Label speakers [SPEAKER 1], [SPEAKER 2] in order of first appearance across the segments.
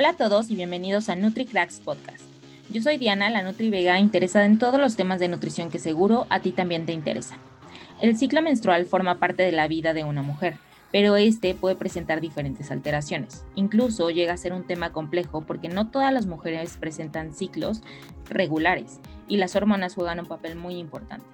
[SPEAKER 1] Hola a todos y bienvenidos a NutriCracks Podcast. Yo soy Diana, la Nutri Vega, interesada en todos los temas de nutrición que seguro a ti también te interesan. El ciclo menstrual forma parte de la vida de una mujer, pero este puede presentar diferentes alteraciones. Incluso llega a ser un tema complejo porque no todas las mujeres presentan ciclos regulares y las hormonas juegan un papel muy importante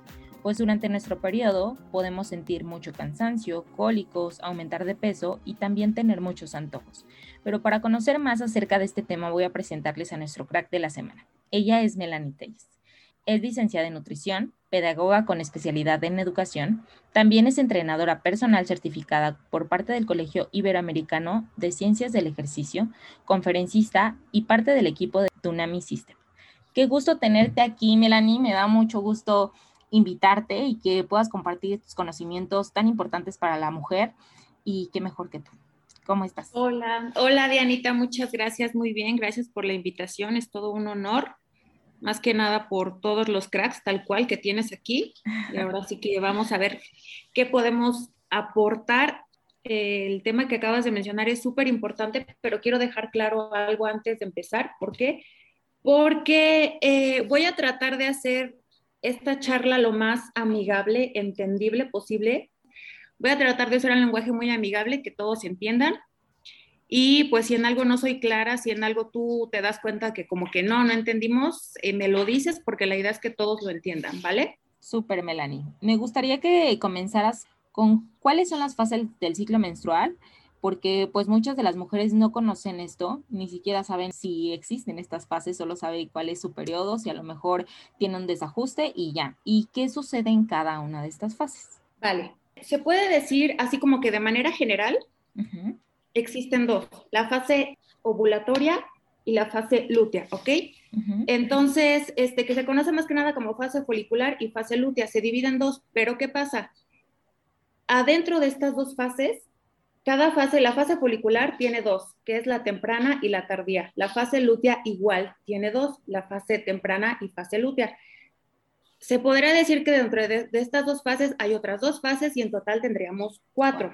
[SPEAKER 1] pues durante nuestro periodo podemos sentir mucho cansancio, cólicos, aumentar de peso y también tener muchos antojos. Pero para conocer más acerca de este tema voy a presentarles a nuestro crack de la semana. Ella es Melanie Telles. Es licenciada en nutrición, pedagoga con especialidad en educación, también es entrenadora personal certificada por parte del Colegio Iberoamericano de Ciencias del Ejercicio, conferencista y parte del equipo de Tunami System. Qué gusto tenerte aquí, Melanie, me da mucho gusto invitarte y que puedas compartir tus conocimientos tan importantes para la mujer y qué mejor que tú. ¿Cómo estás?
[SPEAKER 2] Hola, hola Dianita, muchas gracias, muy bien, gracias por la invitación, es todo un honor, más que nada por todos los cracks tal cual que tienes aquí. Y ahora sí que vamos a ver qué podemos aportar. El tema que acabas de mencionar es súper importante, pero quiero dejar claro algo antes de empezar. ¿Por qué? Porque eh, voy a tratar de hacer esta charla lo más amigable, entendible posible. Voy a tratar de usar un lenguaje muy amigable, que todos entiendan. Y pues si en algo no soy clara, si en algo tú te das cuenta que como que no, no entendimos, eh, me lo dices porque la idea es que todos lo entiendan, ¿vale?
[SPEAKER 1] Súper, Melanie. Me gustaría que comenzaras con cuáles son las fases del ciclo menstrual porque pues muchas de las mujeres no conocen esto, ni siquiera saben si existen estas fases, solo saben cuál es su periodo, si a lo mejor tiene un desajuste y ya. ¿Y qué sucede en cada una de estas fases?
[SPEAKER 2] Vale, se puede decir así como que de manera general existen dos, la fase ovulatoria y la fase lútea, ¿ok? Entonces, este, que se conoce más que nada como fase folicular y fase lútea, se divide en dos, pero ¿qué pasa? Adentro de estas dos fases cada fase, la fase folicular tiene dos, que es la temprana y la tardía. La fase lútea igual tiene dos, la fase temprana y fase lútea. Se podría decir que dentro de, estas dos fases hay otras dos fases y en total tendríamos cuatro.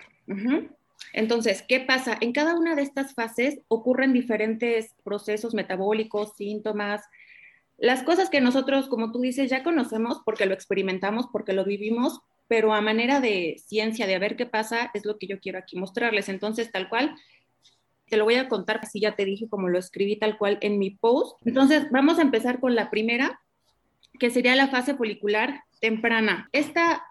[SPEAKER 2] Entonces, ¿qué pasa? En cada una de estas fases ocurren diferentes procesos metabólicos, síntomas, las cosas que nosotros, como tú dices, ya conocemos porque lo experimentamos, porque lo vivimos, pero a manera de ciencia, de a ver qué pasa, es lo que yo quiero aquí mostrarles. Entonces, tal cual, te lo voy a contar, así ya te dije como lo escribí tal cual en mi post. Entonces, vamos a empezar con la primera, que sería la fase folicular temprana. Esta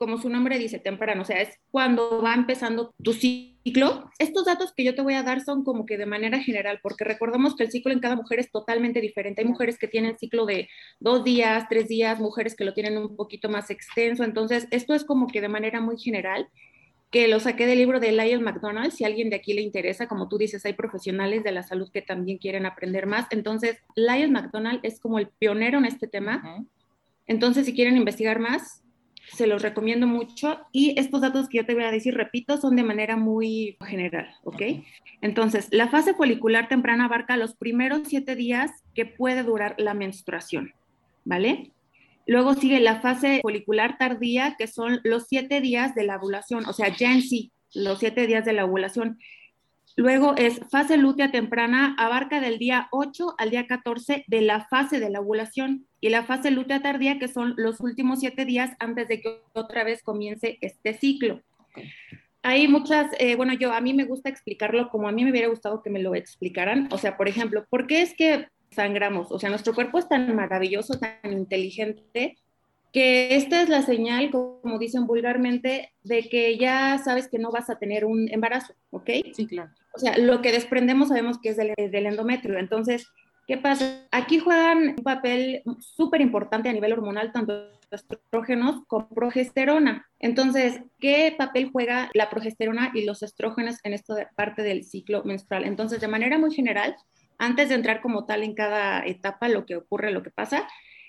[SPEAKER 2] como su nombre dice, temprano, o sea, es cuando va empezando tu ciclo. Estos datos que yo te voy a dar son como que de manera general, porque recordamos que el ciclo en cada mujer es totalmente diferente. Hay mujeres que tienen ciclo de dos días, tres días, mujeres que lo tienen un poquito más extenso. Entonces, esto es como que de manera muy general, que lo saqué del libro de Lyle McDonald. Si a alguien de aquí le interesa, como tú dices, hay profesionales de la salud que también quieren aprender más. Entonces, Lyle McDonald es como el pionero en este tema. Entonces, si quieren investigar más, se los recomiendo mucho y estos datos que yo te voy a decir, repito, son de manera muy general, ¿ok? Entonces, la fase folicular temprana abarca los primeros siete días que puede durar la menstruación, ¿vale? Luego sigue la fase folicular tardía, que son los siete días de la ovulación, o sea, ya en sí, los siete días de la ovulación. Luego es fase lútea temprana, abarca del día 8 al día 14 de la fase de la ovulación y la fase lútea tardía, que son los últimos siete días antes de que otra vez comience este ciclo. Hay muchas, eh, bueno, yo a mí me gusta explicarlo como a mí me hubiera gustado que me lo explicaran. O sea, por ejemplo, ¿por qué es que sangramos? O sea, nuestro cuerpo es tan maravilloso, tan inteligente, que esta es la señal, como dicen vulgarmente, de que ya sabes que no vas a tener un embarazo, ¿ok?
[SPEAKER 1] Sí, claro.
[SPEAKER 2] O sea, lo que desprendemos sabemos que es del, del endometrio. Entonces, ¿Qué pasa? Aquí juegan un papel súper importante a nivel hormonal, tanto estrógenos como progesterona. Entonces, ¿qué papel juega la progesterona y los estrógenos en esta parte del ciclo menstrual? Entonces, de manera muy general, antes de entrar como tal en cada etapa, lo que ocurre, lo que pasa,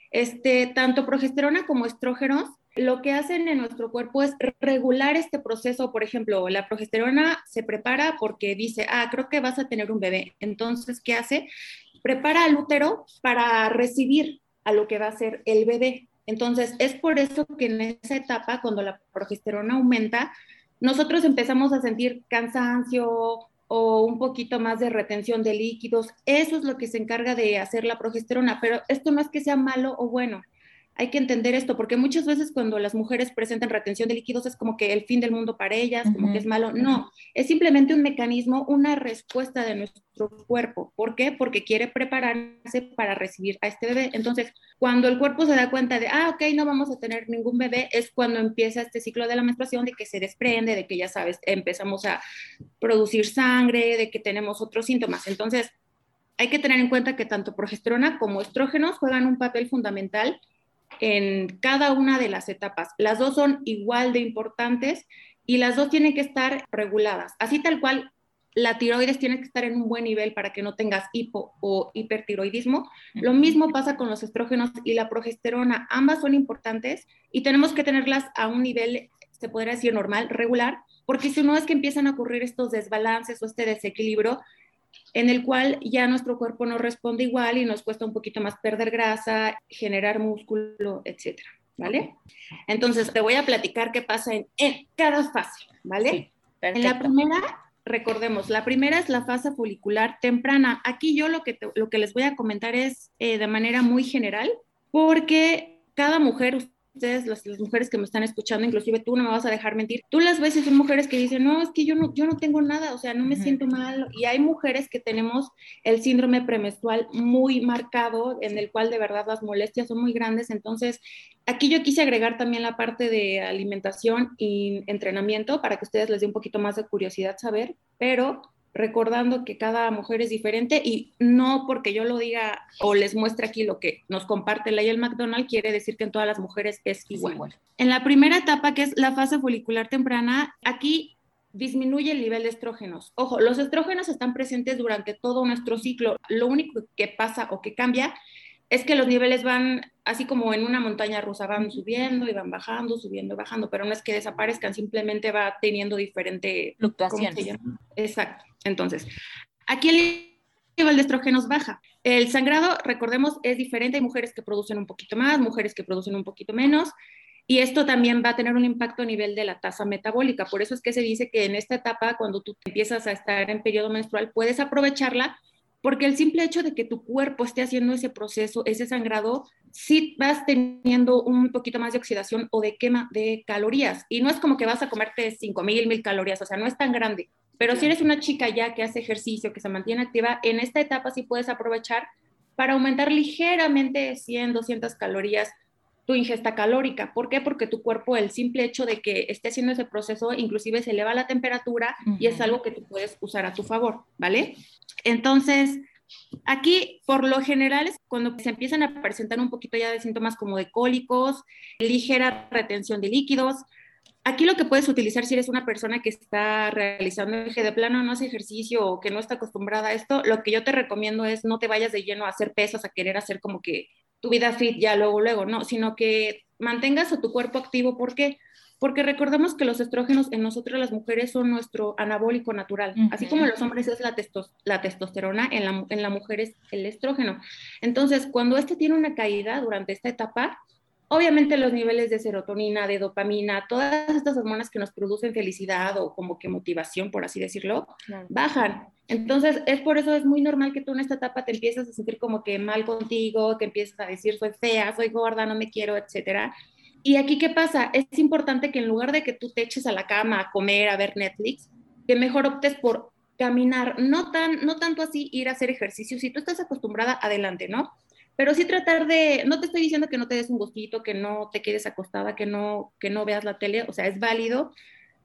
[SPEAKER 2] este, tanto progesterona como estrógenos lo que hacen en nuestro cuerpo es regular este proceso. Por ejemplo, la progesterona se prepara porque dice, ah, creo que vas a tener un bebé. Entonces, ¿qué hace? prepara al útero para recibir a lo que va a ser el bebé. Entonces, es por eso que en esa etapa, cuando la progesterona aumenta, nosotros empezamos a sentir cansancio, o un poquito más de retención de líquidos. Eso es lo que se encarga de hacer la progesterona, pero esto no es que sea malo o bueno hay que entender esto, porque muchas veces cuando las mujeres presentan retención de líquidos es como que el fin del mundo para ellas, como que es malo. No, es simplemente un mecanismo, una respuesta de nuestro cuerpo. ¿Por qué? Porque quiere prepararse para recibir a este bebé. Entonces, cuando el cuerpo se da cuenta de, ah, ok, no vamos a tener ningún bebé, es cuando empieza este ciclo de la menstruación, de que se desprende, de que ya sabes, empezamos a producir sangre, de que tenemos otros síntomas. Entonces, hay que tener en cuenta que tanto progesterona como estrógenos juegan un papel fundamental en cada una de las etapas. Las dos son igual de importantes y las dos tienen que estar reguladas. Así tal cual, la tiroides tiene que estar en un buen nivel para que no tengas hipo o hipertiroidismo. Lo mismo pasa con los estrógenos y la progesterona. Ambas son importantes y tenemos que tenerlas a un nivel, se podría decir, normal, regular, porque si no es que empiezan a ocurrir estos desbalances o este desequilibrio en el cual ya nuestro cuerpo no responde igual y nos cuesta un poquito más perder grasa, generar músculo, etcétera, ¿vale? Entonces, te voy a platicar qué pasa en, cada fase, ¿vale? en la primera, recordemos, la primera es la fase folicular temprana. Aquí yo lo que, lo que les voy a comentar es eh, de manera muy general, porque cada mujer, ustedes, las, mujeres que me están escuchando, inclusive tú no me vas a dejar mentir, tú las y son mujeres que dicen, no, es que yo no, yo no tengo nada, o sea, no me siento mal. Y hay mujeres que tenemos el síndrome premenstrual muy marcado, en el cual de verdad las molestias son muy grandes. Entonces, aquí yo quise agregar también la parte de alimentación y entrenamiento para que ustedes les dé un poquito más de curiosidad saber, pero recordando que cada mujer es diferente y no porque yo lo diga o les muestre aquí lo que nos comparte la el McDonald, quiere decir que en todas las mujeres es igual. En la primera etapa, que es la fase folicular temprana, aquí disminuye el nivel de estrógenos. Ojo, los estrógenos están presentes durante todo nuestro ciclo. Lo único que pasa o que cambia es que los niveles van así como en una montaña rusa, van subiendo y van bajando, subiendo y bajando, pero no es que desaparezcan, simplemente va teniendo diferente
[SPEAKER 1] fluctuación.
[SPEAKER 2] Exacto. Entonces, aquí el nivel de estrógenos baja. El sangrado, recordemos, es diferente. Hay mujeres que producen un poquito más, mujeres que producen un poquito menos. Y esto también va a tener un impacto a nivel de la tasa metabólica. Por eso es que se dice que en esta etapa, cuando tú empiezas a estar en periodo menstrual, puedes aprovecharla porque el simple hecho de que tu cuerpo esté haciendo ese proceso, ese sangrado, sí vas teniendo un poquito más de oxidación o de quema de calorías. Y no es como que vas a comerte 5.000, 1.000 calorías, o sea, no es tan grande. Pero si eres una chica ya que hace ejercicio, que se mantiene activa, en esta etapa sí puedes aprovechar para aumentar ligeramente 100, 200 calorías tu ingesta calórica. ¿Por qué? Porque tu cuerpo, el simple hecho de que esté haciendo ese proceso, inclusive se eleva la temperatura y es algo que tú puedes usar a tu favor, ¿vale? Entonces, aquí, por lo general, es cuando se empiezan a presentar un poquito ya de síntomas como de cólicos, ligera retención de líquidos, Aquí lo que puedes utilizar si eres una persona que está realizando eje de plano, no hace ejercicio o que no está acostumbrada a esto, lo que yo te recomiendo es no te vayas de lleno a hacer pesas, a querer hacer como que tu vida fit ya luego, luego, no, sino que mantengas a tu cuerpo activo. ¿Por qué? Porque recordemos que los estrógenos en nosotros las mujeres son nuestro anabólico natural, así como en los hombres es la, la testosterona, en la, en la mujer es el estrógeno. Entonces, cuando este tiene una caída durante esta etapa, Obviamente los niveles de serotonina, de dopamina, todas estas hormonas que nos producen felicidad o como que motivación, por así decirlo, bajan. Entonces, es por eso es muy normal que tú en esta etapa te empieces a sentir como que mal contigo, que empieces a decir soy fea, soy gorda, no me quiero, etcétera. Y aquí, ¿qué pasa? Es importante que en lugar de que tú te eches a la cama a comer, a ver Netflix, que mejor optes por caminar, no, tan, no tanto así ir a hacer ejercicio. Si tú estás acostumbrada, adelante, ¿no? Pero sí tratar de, no te estoy diciendo que no te des un gustito, que no te quedes acostada, que no, que no veas la tele, o sea, es válido,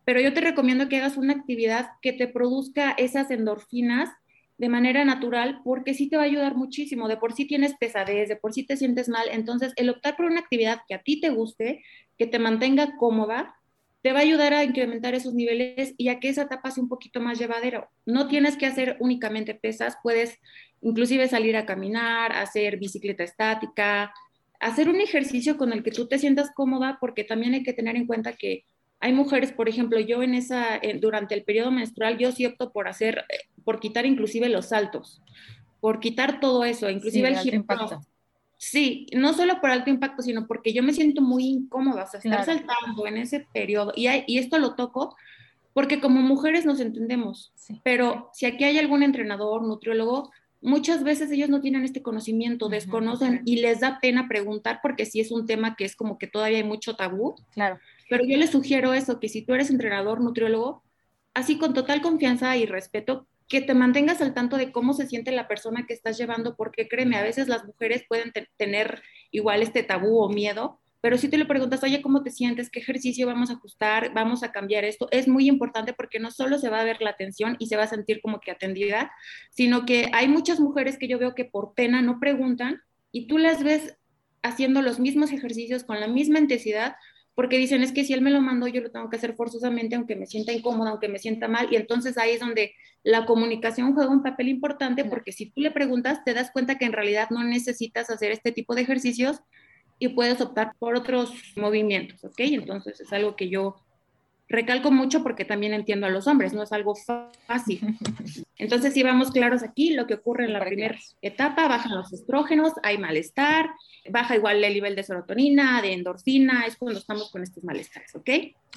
[SPEAKER 2] pero yo te recomiendo que hagas una actividad que te produzca esas endorfinas de manera natural, porque sí te va a ayudar muchísimo. De por sí tienes pesadez, de por sí te sientes mal, entonces el optar por una actividad que a ti te guste, que te mantenga cómoda, te va a ayudar a incrementar esos niveles y a que esa etapa sea un poquito más llevadero. No tienes que hacer únicamente pesas, puedes inclusive salir a caminar, hacer bicicleta estática, hacer un ejercicio con el que tú te sientas cómoda, porque también hay que tener en cuenta que hay mujeres, por ejemplo, yo en esa, durante el periodo menstrual, yo sí opto por hacer, eh, por quitar inclusive los saltos, por quitar todo eso, inclusive el giro. Sí, no solo por alto impacto, sino porque yo me siento muy incómoda, o sea, estar saltando en ese periodo, y, y esto lo toco porque como mujeres nos entendemos, pero si aquí hay algún entrenador, nutriólogo, muchas veces ellos no tienen este conocimiento, desconocen y les da pena preguntar porque sí es un tema que es como que todavía hay mucho tabú.
[SPEAKER 1] Claro.
[SPEAKER 2] Pero yo les sugiero eso, que si tú eres entrenador, nutriólogo, así con total confianza y respeto, que te mantengas al tanto de cómo se siente la persona que estás llevando, porque créeme, a veces las mujeres pueden tener igual este tabú o miedo, pero si te le preguntas, oye, ¿cómo te sientes? ¿Qué ejercicio vamos a ajustar? ¿Vamos a cambiar esto? Es muy importante porque no solo se va a ver la atención y se va a sentir como que atendida, sino que hay muchas mujeres que yo veo que por pena no preguntan y tú las ves haciendo los mismos ejercicios con la misma intensidad, porque dicen, es que si él me lo mandó, yo lo tengo que hacer forzosamente, aunque me sienta incómoda, aunque me sienta mal, y entonces ahí es donde la comunicación juega un papel importante, porque si tú le preguntas, te das cuenta que en realidad no necesitas hacer este tipo de ejercicios, y puedes optar por otros movimientos, ¿ok? Entonces es algo que yo recalco mucho porque también entiendo a los hombres, no es algo fácil. Entonces, si vamos claros aquí, lo que ocurre en la primera etapa, bajan los estrógenos, hay malestar, baja igual el nivel de serotonina, de endorfina, es cuando estamos con estos malestares, ¿ok?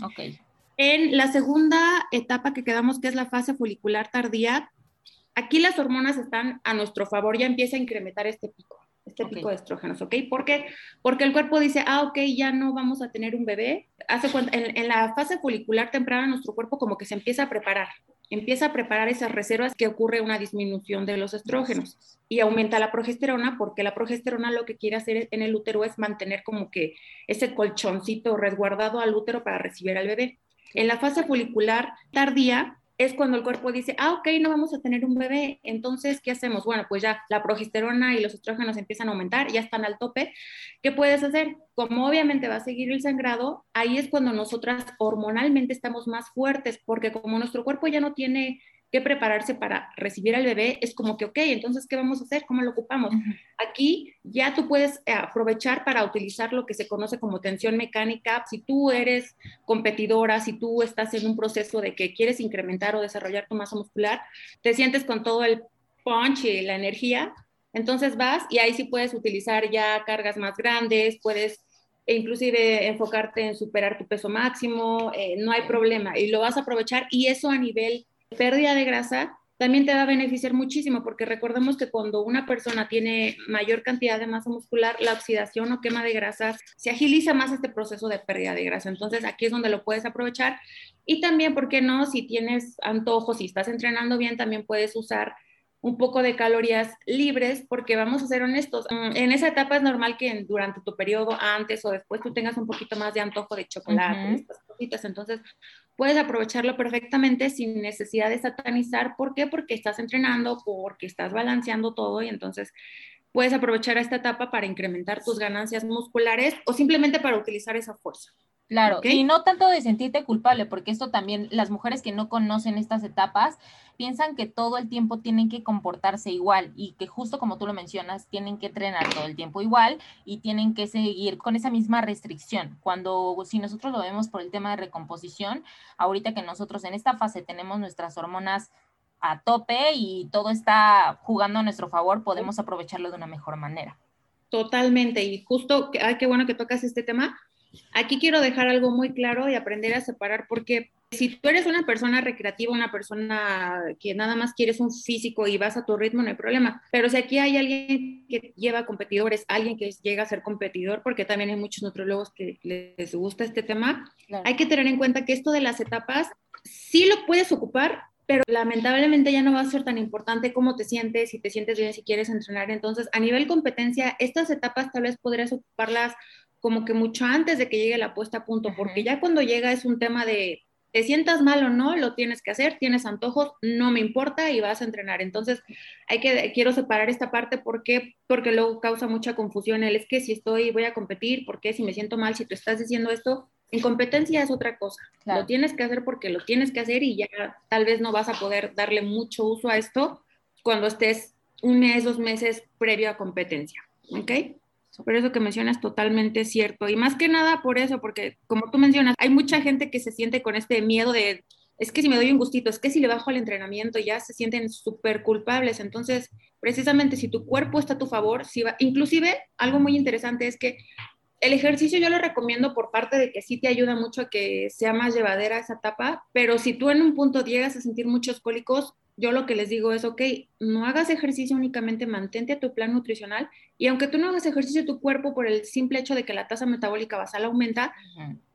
[SPEAKER 1] Ok.
[SPEAKER 2] En la segunda etapa que quedamos, que es la fase folicular tardía, aquí las hormonas están a nuestro favor, ya empieza a incrementar este pico este tipo de estrógenos, ¿ok? ¿Por qué? Porque el cuerpo dice, ah, ok, ya no vamos a tener un bebé. Hace cuenta, en, la fase folicular temprana, nuestro cuerpo como que se empieza a preparar, empieza a preparar esas reservas que ocurre una disminución de los estrógenos y aumenta la progesterona, porque la progesterona lo que quiere hacer en el útero es mantener como que ese colchoncito resguardado al útero para recibir al bebé. En la fase folicular tardía, es cuando el cuerpo dice, ah, ok, no vamos a tener un bebé, entonces, ¿qué hacemos? Bueno, pues ya la progesterona y los estrógenos empiezan a aumentar, ya están al tope. ¿Qué puedes hacer? Como obviamente va a seguir el sangrado, ahí es cuando nosotras hormonalmente estamos más fuertes, porque como nuestro cuerpo ya no tiene que prepararse para recibir al bebé, es como que, ok, entonces, ¿qué vamos a hacer? ¿Cómo lo ocupamos? Aquí ya tú puedes eh, aprovechar para utilizar lo que se conoce como tensión mecánica. Si tú eres competidora, si tú estás en un proceso de que quieres incrementar o desarrollar tu masa muscular, te sientes con todo el punch y la energía, entonces vas y ahí sí puedes utilizar ya cargas más grandes, puedes e inclusive enfocarte en superar tu peso máximo, eh, no hay problema y lo vas a aprovechar y eso a nivel pérdida de grasa también te va a beneficiar muchísimo porque recordemos que cuando una persona tiene mayor cantidad de masa muscular, la oxidación o quema de grasas se agiliza más este proceso de pérdida de grasa. Entonces aquí es donde lo puedes aprovechar y también, ¿por qué no? Si tienes antojos, si estás entrenando bien, también puedes usar un poco de calorías libres, porque vamos a ser honestos, mm, en esa etapa es normal que durante tu periodo, antes o después, tú tengas un poquito más de antojo de chocolate, estas cositas, entonces puedes aprovecharlo perfectamente sin necesidad de satanizar. ¿Por qué? Porque estás entrenando, porque estás balanceando todo y entonces puedes aprovechar esta etapa para incrementar tus ganancias musculares o simplemente para utilizar esa fuerza.
[SPEAKER 1] Claro, y no tanto de sentirte culpable, porque esto también, las mujeres que no conocen estas etapas piensan que todo el tiempo tienen que comportarse igual y que justo como tú lo mencionas, tienen que entrenar todo el tiempo igual y tienen que seguir con esa misma restricción. Cuando si nosotros lo vemos por el tema de recomposición, ahorita que nosotros en esta fase tenemos nuestras hormonas a tope y todo está jugando a nuestro favor, podemos aprovecharlo de una mejor manera.
[SPEAKER 2] Totalmente, y justo, ay, qué bueno que tocas este tema, Aquí quiero dejar algo muy claro y aprender a separar porque si tú eres una persona recreativa, una persona que nada más quieres un físico y vas a tu ritmo, no hay problema. Pero si aquí hay alguien que lleva competidores, alguien que llega a ser competidor, porque también hay muchos nutrólogos que les gusta este tema, hay que tener en cuenta que esto de las etapas sí lo puedes ocupar, pero lamentablemente ya no va a ser tan importante cómo te sientes, si te sientes bien, si quieres entrenar. Entonces, a nivel competencia, estas etapas tal vez podrías ocuparlas como que mucho antes de que llegue la puesta a punto, porque ya cuando llega es un tema de te sientas mal o no, lo tienes que hacer, tienes antojos, no me importa y vas a entrenar. Entonces, hay que quiero separar esta parte porque porque luego causa mucha confusión el es que si estoy voy a competir, porque si me siento mal, si tú estás diciendo esto, en competencia es otra cosa. Lo tienes que hacer porque lo tienes que hacer y ya tal vez no vas a poder darle mucho uso a esto cuando estés un mes, dos meses previo a competencia. ¿Ok? Por eso que mencionas totalmente cierto. Y más que nada por eso, porque como tú mencionas, hay mucha gente que se siente con este miedo de, es que si me doy un gustito, es que si le bajo al entrenamiento, ya se sienten súper culpables. Entonces, precisamente si tu cuerpo está a tu favor, si va, inclusive algo muy interesante es que el ejercicio yo lo recomiendo por parte de que sí te ayuda mucho a que sea más llevadera esa etapa, pero si tú en un punto llegas a sentir muchos cólicos, yo lo que les digo es, ok, no hagas ejercicio únicamente, mantente a tu plan nutricional y aunque tú no hagas ejercicio, tu cuerpo por el simple hecho de que la tasa metabólica basal aumenta,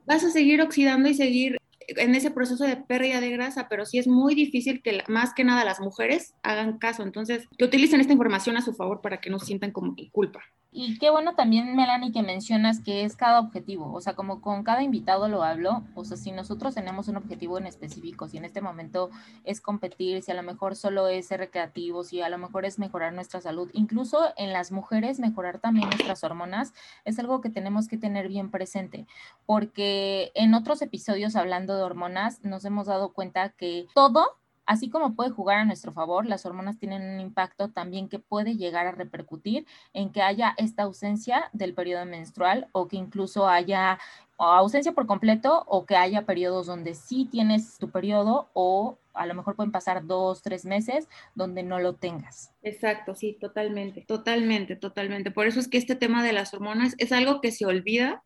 [SPEAKER 2] vas a seguir oxidando y seguir en ese proceso de pérdida de grasa, pero sí es muy difícil que más que nada las mujeres hagan caso. Entonces, que utilicen esta información a su favor para que no sientan como culpa.
[SPEAKER 1] Y qué bueno también, Melanie, que mencionas que es cada objetivo, o sea, como con cada invitado lo hablo, o sea, si nosotros tenemos un objetivo en específico, si en este momento es competir, si a lo mejor solo es ser recreativo, si a lo mejor es mejorar nuestra salud, incluso en las mujeres mejorar también nuestras hormonas, es algo que tenemos que tener bien presente, porque en otros episodios hablando de hormonas nos hemos dado cuenta que todo Así como puede jugar a nuestro favor, las hormonas tienen un impacto también que puede llegar a repercutir en que haya esta ausencia del periodo menstrual o que incluso haya ausencia por completo o que haya periodos donde sí tienes tu periodo o a lo mejor pueden pasar dos, tres meses donde no lo tengas.
[SPEAKER 2] Exacto, sí, totalmente, totalmente, totalmente. Por eso es que este tema de las hormonas es algo que se olvida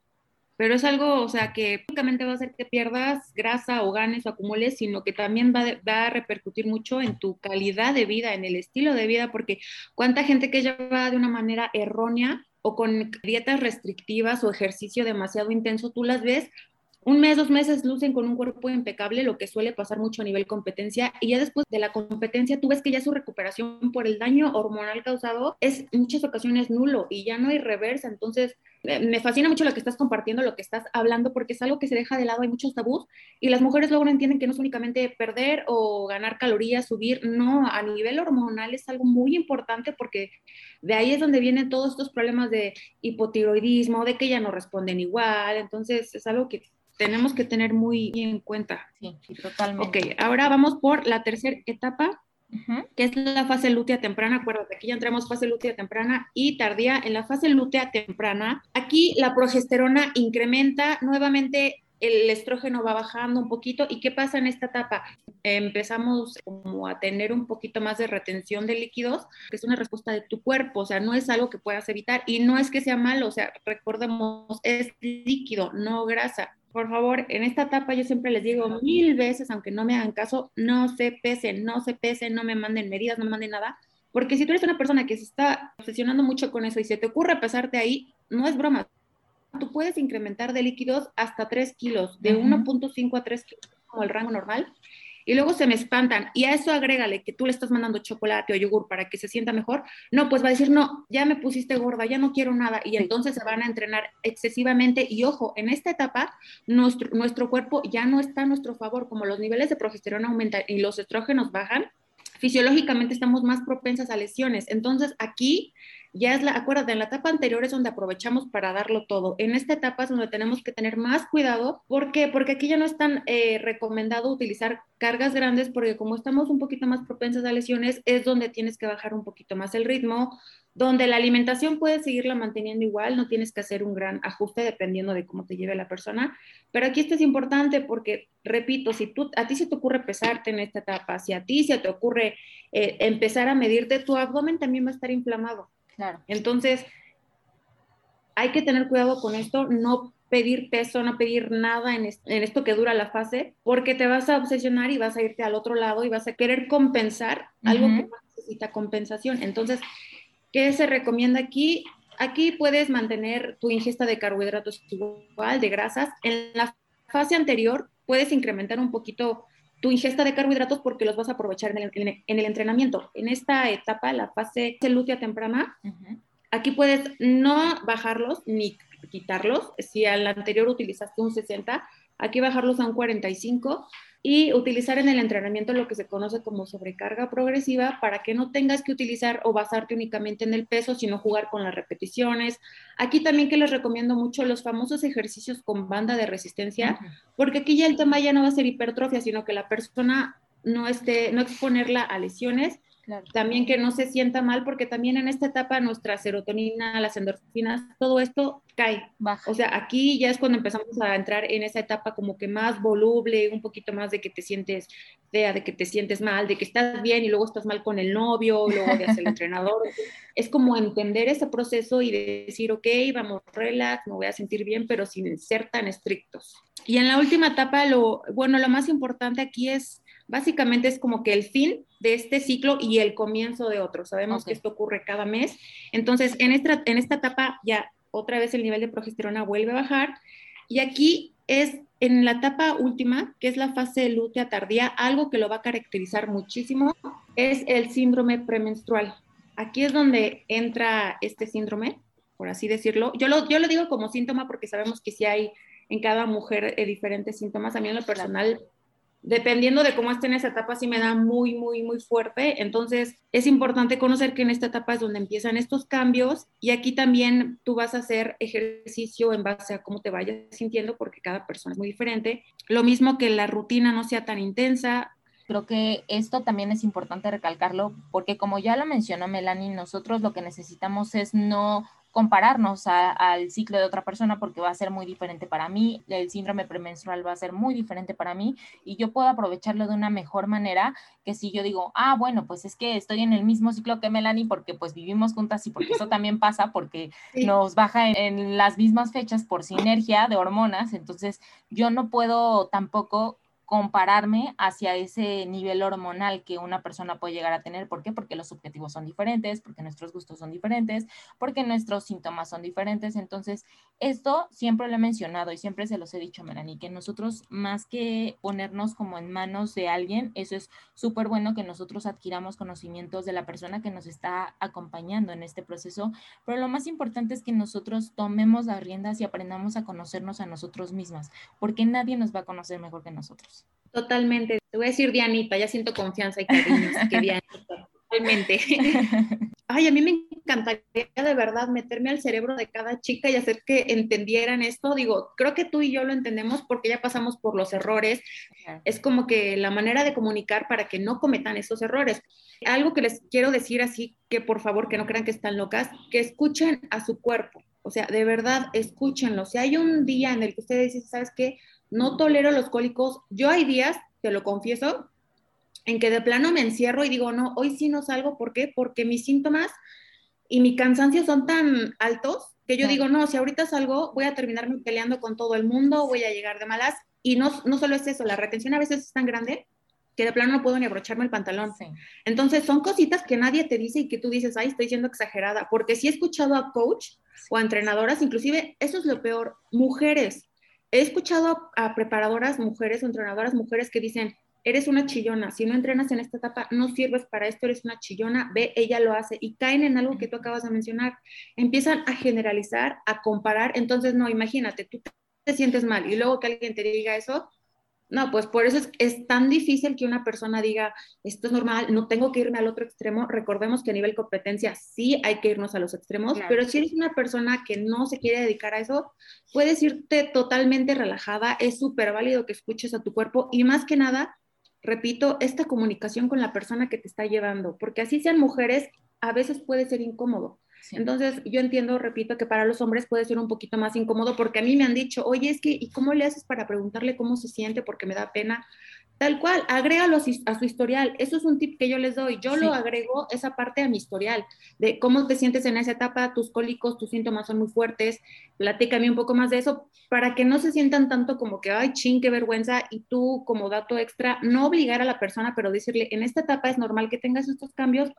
[SPEAKER 2] pero es algo, o sea, que únicamente va a hacer que pierdas grasa o ganes o acumules, sino que también va, va, a repercutir mucho en tu calidad de vida, en el estilo de vida, porque cuánta gente que lleva de una manera errónea o con dietas restrictivas o ejercicio demasiado intenso, tú las ves un mes, dos meses lucen con un cuerpo impecable, lo que suele pasar mucho a nivel competencia, y ya después de la competencia tú ves que ya su recuperación por el daño hormonal causado es en muchas ocasiones nulo y ya no hay reversa. Entonces, me fascina mucho lo que estás compartiendo, lo que estás hablando, porque es algo que se deja de lado, hay muchos tabús, y las mujeres luego no entienden que no es únicamente perder o ganar calorías, subir, no, a nivel hormonal es algo muy importante porque de ahí es donde vienen todos estos problemas de hipotiroidismo, de que ya no responden igual, entonces es algo que tenemos que tener muy en cuenta.
[SPEAKER 1] Sí, totalmente.
[SPEAKER 2] Ok, ahora vamos por la tercera etapa, que es la fase lútea temprana. Acuérdate, aquí ya entramos fase lútea temprana y tardía. En la fase lútea temprana, aquí la progesterona incrementa nuevamente el estrógeno va bajando un poquito. ¿Y qué pasa en esta etapa? Empezamos como a tener un poquito más de retención de líquidos, que es una respuesta de tu cuerpo, o sea, no es algo que puedas evitar y no es que sea malo, o sea, recordemos, es líquido, no grasa por favor, en esta etapa yo siempre les digo mil veces, aunque no me hagan caso, no se pesen, no se pesen, no me manden medidas, no me manden nada, porque si tú eres una persona que se está obsesionando mucho con eso y se te ocurre pesarte ahí, no es broma. Tú puedes incrementar de líquidos hasta 3 kilos, de 1.5 a 3 kilos como el rango normal, y luego se me espantan y a eso agrégale que tú le estás mandando chocolate o yogur para que se sienta mejor, no, pues va a decir, no, ya me pusiste gorda, ya no quiero nada y entonces se van a entrenar excesivamente y ojo, en esta etapa nuestro, nuestro cuerpo ya no está a nuestro favor, como los niveles de progesterona aumentan y los estrógenos bajan, fisiológicamente estamos más propensas a lesiones. Entonces aquí ya es la, acuérdate, en la etapa anterior es donde aprovechamos para darlo todo. En esta etapa es donde tenemos que tener más cuidado. ¿Por qué? Porque aquí ya no es tan eh, recomendado utilizar cargas grandes porque como estamos un poquito más propensas a lesiones, es donde tienes que bajar un poquito más el ritmo, donde la alimentación puedes seguirla manteniendo igual, no tienes que hacer un gran ajuste dependiendo de cómo te lleve la persona. Pero aquí esto es importante porque, repito, si tú, a ti se te ocurre pesarte en esta etapa, si a ti se te ocurre eh, empezar a medirte, tu abdomen también va a estar inflamado.
[SPEAKER 1] Claro.
[SPEAKER 2] Entonces, hay que tener cuidado con esto, no pedir peso, no pedir nada en, esto que dura la fase, porque te vas a obsesionar y vas a irte al otro lado y vas a querer compensar algo que no necesita compensación. Entonces, ¿qué se recomienda aquí? Aquí puedes mantener tu ingesta de carbohidratos igual, de grasas. En la fase anterior puedes incrementar un poquito tu ingesta de carbohidratos porque los vas a aprovechar en el, entrenamiento. En esta etapa, la fase lútea temprana, aquí puedes no bajarlos ni quitarlos. Si al anterior utilizaste un 60, aquí bajarlos a un 45 y utilizar en el entrenamiento lo que se conoce como sobrecarga progresiva para que no tengas que utilizar o basarte únicamente en el peso, sino jugar con las repeticiones. Aquí también que les recomiendo mucho los famosos ejercicios con banda de resistencia, porque aquí ya el tema ya no va a ser hipertrofia, sino que la persona no esté, no exponerla a lesiones También que no se sienta mal, porque también en esta etapa nuestra serotonina, las endorfinas, todo esto cae. Baja. O sea, aquí ya es cuando empezamos a entrar en esa etapa como que más voluble, un poquito más de que te sientes fea, de que te sientes mal, de que estás bien y luego estás mal con el novio, luego de el entrenador. es como entender ese proceso y decir, ok, vamos, relax, me voy a sentir bien, pero sin ser tan estrictos. Y en la última etapa, lo, bueno, lo más importante aquí es básicamente es como que el fin de este ciclo y el comienzo de otro. Sabemos que esto ocurre cada mes. Entonces, en esta, en esta etapa ya otra vez el nivel de progesterona vuelve a bajar. Y aquí es en la etapa última, que es la fase lútea tardía, algo que lo va a caracterizar muchísimo es el síndrome premenstrual. Aquí es donde entra este síndrome, por así decirlo. Yo lo, yo lo digo como síntoma porque sabemos que si hay en cada mujer eh, diferentes síntomas. A mí en lo personal dependiendo de cómo esté en esa etapa, sí me da muy, muy, muy fuerte. Entonces, es importante conocer que en esta etapa es donde empiezan estos cambios y aquí también tú vas a hacer ejercicio en base a cómo te vayas sintiendo porque cada persona es muy diferente. Lo mismo que la rutina no sea tan intensa.
[SPEAKER 1] Creo que esto también es importante recalcarlo porque como ya lo mencionó Melanie, nosotros lo que necesitamos es no compararnos al ciclo de otra persona porque va a ser muy diferente para mí, el síndrome premenstrual va a ser muy diferente para mí y yo puedo aprovecharlo de una mejor manera que si yo digo, ah, bueno, pues es que estoy en el mismo ciclo que Melanie porque pues vivimos juntas y porque eso también pasa porque nos baja en las mismas fechas por sinergia de hormonas, entonces yo no puedo tampoco compararme hacia ese nivel hormonal que una persona puede llegar a tener. ¿Por qué? Porque los objetivos son diferentes, porque nuestros gustos son diferentes, porque nuestros síntomas son diferentes. Entonces, esto siempre lo he mencionado y siempre se los he dicho, Melanie, que nosotros más que ponernos como en manos de alguien, eso es súper bueno que nosotros adquiramos conocimientos de la persona que nos está acompañando en este proceso, pero lo más importante es que nosotros tomemos las riendas y aprendamos a conocernos a nosotros mismas, porque nadie nos va a conocer mejor que nosotros.
[SPEAKER 2] Totalmente. Te voy a decir Dianita, ya siento confianza y cariño, que Dianita, totalmente. Ay, a mí me encantaría de verdad meterme al cerebro de cada chica y hacer que entendieran esto. Digo, creo que tú y yo lo entendemos porque ya pasamos por los errores. Es como que la manera de comunicar para que no cometan esos errores. Algo que les quiero decir así, que por favor, que no crean que están locas, que escuchen a su cuerpo. O sea, de verdad, escúchenlo. Si hay un día en el que ustedes dicen, ¿sabes qué? No tolero los cólicos. Yo hay días, te lo confieso, en que de plano me encierro y digo, no, hoy sí no salgo. ¿Por qué? Porque mis síntomas y mi cansancio son tan altos que yo digo, no, si ahorita salgo, voy a terminarme peleando con todo el mundo, voy a llegar de malas. Y no, no solo es eso, la retención a veces es tan grande que de plano no puedo ni abrocharme el pantalón. Entonces son cositas que nadie te dice y que tú dices, ay, estoy siendo exagerada, porque si he escuchado a coach o a entrenadoras, inclusive eso es lo peor, mujeres he escuchado a, preparadoras mujeres o entrenadoras mujeres que dicen, eres una chillona, si no entrenas en esta etapa, no sirves para esto, eres una chillona, ve, ella lo hace y caen en algo que tú acabas de mencionar, empiezan a generalizar, a comparar, entonces no, imagínate, tú te sientes mal y luego que alguien te diga eso, no, pues por eso es, tan difícil que una persona diga, esto es normal, no tengo que irme al otro extremo. Recordemos que a nivel competencia sí hay que irnos a los extremos, pero si eres una persona que no se quiere dedicar a eso, puedes irte totalmente relajada, es súper válido que escuches a tu cuerpo y más que nada, repito, esta comunicación con la persona que te está llevando, porque así sean mujeres, a veces puede ser incómodo. Entonces, yo entiendo, repito, que para los hombres puede ser un poquito más incómodo porque a mí me han dicho, oye, es que, ¿y cómo le haces para preguntarle cómo se siente? Porque me da pena. Tal cual, agrégalo a su, historial. Eso es un tip que yo les doy. Yo lo agrego esa parte a mi historial, de cómo te sientes en esa etapa, tus cólicos, tus síntomas son muy fuertes. Platícame un poco más de eso para que no se sientan tanto como que, ay, ching, qué vergüenza. Y tú, como dato extra, no obligar a la persona, pero decirle, en esta etapa es normal que tengas estos cambios,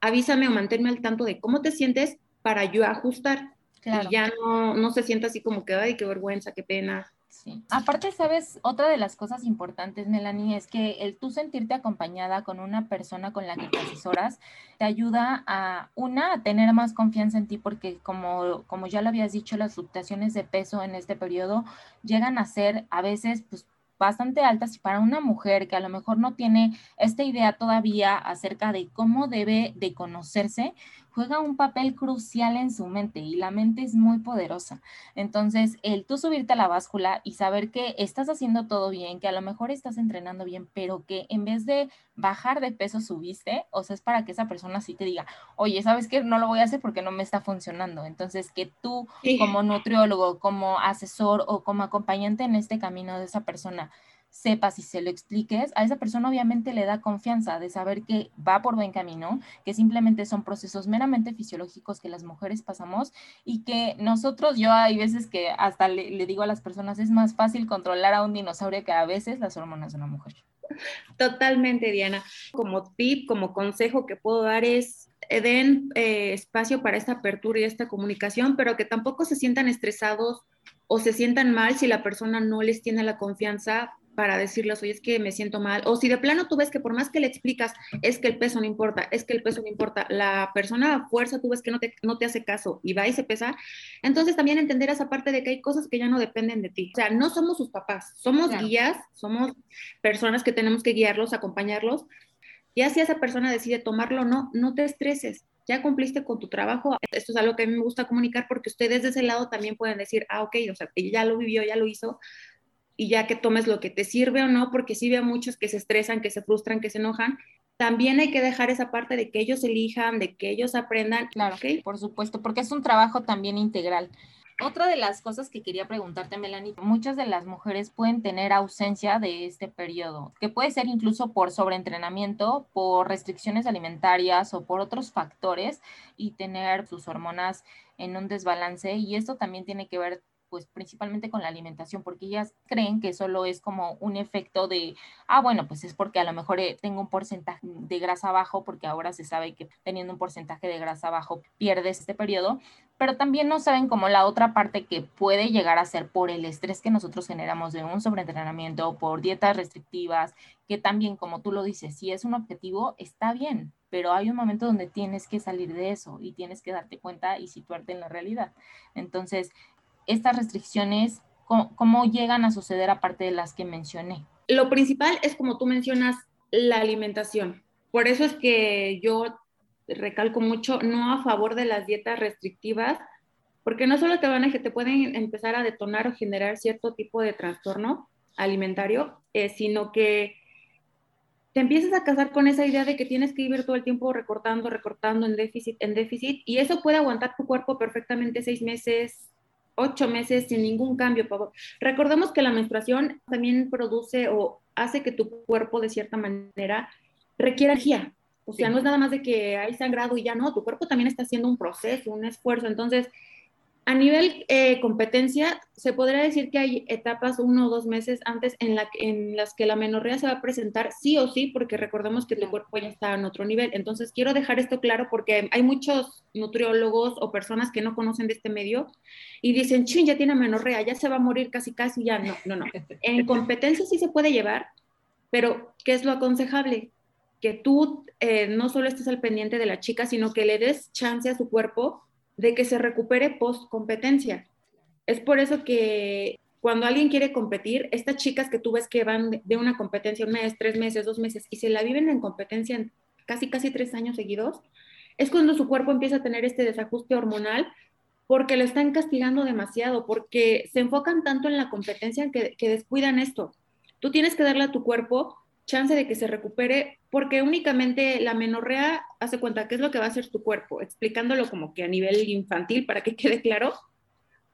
[SPEAKER 2] avísame o manténme al tanto de cómo te sientes para yo ajustar. Y ya no, no se sienta así como que, ay, qué vergüenza, qué pena.
[SPEAKER 1] Sí. Aparte, sabes, otra de las cosas importantes, Melanie, es que el tú sentirte acompañada con una persona con la que te asesoras te ayuda a, una, a tener más confianza en ti, porque como, como ya lo habías dicho, las fluctuaciones de peso en este periodo llegan a ser a veces, pues, bastante altas y para una mujer que a lo mejor no tiene esta idea todavía acerca de cómo debe de conocerse, juega un papel crucial en su mente y la mente es muy poderosa. Entonces, el tú subirte a la báscula y saber que estás haciendo todo bien, que a lo mejor estás entrenando bien, pero que en vez de bajar de peso subiste, o sea, es para que esa persona sí te diga, oye, ¿sabes qué? No lo voy a hacer porque no me está funcionando. Entonces, que tú como nutriólogo, como asesor o como acompañante en este camino de esa persona, sepas y se lo expliques, a esa persona obviamente le da confianza de saber que va por buen camino, que simplemente son procesos meramente fisiológicos que las mujeres pasamos y que nosotros, yo hay veces que hasta le, digo a las personas, es más fácil controlar a un dinosaurio que a veces las hormonas de una mujer.
[SPEAKER 2] Totalmente, Diana. Como tip, como consejo que puedo dar es eh, den eh, espacio para esta apertura y esta comunicación, pero que tampoco se sientan estresados o se sientan mal si la persona no les tiene la confianza para decirles, oye, es que me siento mal. O si de plano tú ves que por más que le explicas, es que el peso no importa, es que el peso no importa, la persona a fuerza tú ves que no te, no te hace caso y va y se pesa, entonces también entender esa parte de que hay cosas que ya no dependen de ti. O sea, no somos sus papás, somos guías, somos personas que tenemos que guiarlos, acompañarlos. Y así esa persona decide tomarlo o no, no te estreses. Ya cumpliste con tu trabajo. Esto es algo que a mí me gusta comunicar porque ustedes de ese lado también pueden decir, ah, ok, o sea, ya lo vivió, ya lo hizo, y ya que tomes lo que te sirve o no, porque sí veo muchos que se estresan, que se frustran, que se enojan. También hay que dejar esa parte de que ellos elijan, de que ellos aprendan.
[SPEAKER 1] Claro, ¿okay? por supuesto, porque es un trabajo también integral. Otra de las cosas que quería preguntarte, Melanie, muchas de las mujeres pueden tener ausencia de este periodo, que puede ser incluso por sobreentrenamiento, por restricciones alimentarias o por otros factores y tener sus hormonas en un desbalance. Y esto también tiene que ver pues principalmente con la alimentación, porque ellas creen que solo es como un efecto de, ah, bueno, pues es porque a lo mejor eh, tengo un porcentaje de grasa bajo, porque ahora se sabe que teniendo un porcentaje de grasa bajo pierdes este periodo, pero también no saben como la otra parte que puede llegar a ser por el estrés que nosotros generamos de un sobreentrenamiento, por dietas restrictivas, que también, como tú lo dices, si es un objetivo, está bien, pero hay un momento donde tienes que salir de eso y tienes que darte cuenta y situarte en la realidad. Entonces, estas restricciones, ¿cómo, llegan a suceder aparte de las que mencioné?
[SPEAKER 2] Lo principal es, como tú mencionas, la alimentación. Por eso es que yo recalco mucho, no a favor de las dietas restrictivas, porque no solo te van a que te pueden empezar a detonar o generar cierto tipo de trastorno alimentario, eh, sino que te empiezas a casar con esa idea de que tienes que vivir todo el tiempo recortando, recortando en déficit, en déficit, y eso puede aguantar tu cuerpo perfectamente seis meses, ocho meses sin ningún cambio. Recordemos que la menstruación también produce o hace que tu cuerpo de cierta manera requiera energía. O sea, no es nada más de que hay sangrado y ya no, tu cuerpo también está haciendo un proceso, un esfuerzo. Entonces, a nivel eh, competencia, se podría decir que hay etapas uno o dos meses antes en, la, en las que la menorrea se va a presentar sí o sí, porque recordemos que tu cuerpo ya está en otro nivel. Entonces, quiero dejar esto claro porque hay muchos nutriólogos o personas que no conocen de este medio y dicen, chin, ya tiene menorrea, ya se va a morir casi, casi, ya no, no, no. En competencia sí se puede llevar, pero ¿qué es lo aconsejable? Que tú eh, no solo estés al pendiente de la chica, sino que le des chance a su cuerpo de que se recupere post competencia. Es por eso que cuando alguien quiere competir, estas chicas que tú ves que van de una competencia un mes, tres meses, dos meses y se la viven en competencia casi, casi tres años seguidos, es cuando su cuerpo empieza a tener este desajuste hormonal porque lo están castigando demasiado, porque se enfocan tanto en la competencia que descuidan esto. Tú tienes que darle a tu cuerpo chance de que se recupere, porque únicamente la menorrea hace cuenta qué es lo que va a hacer tu cuerpo, explicándolo como que a nivel infantil para que quede claro.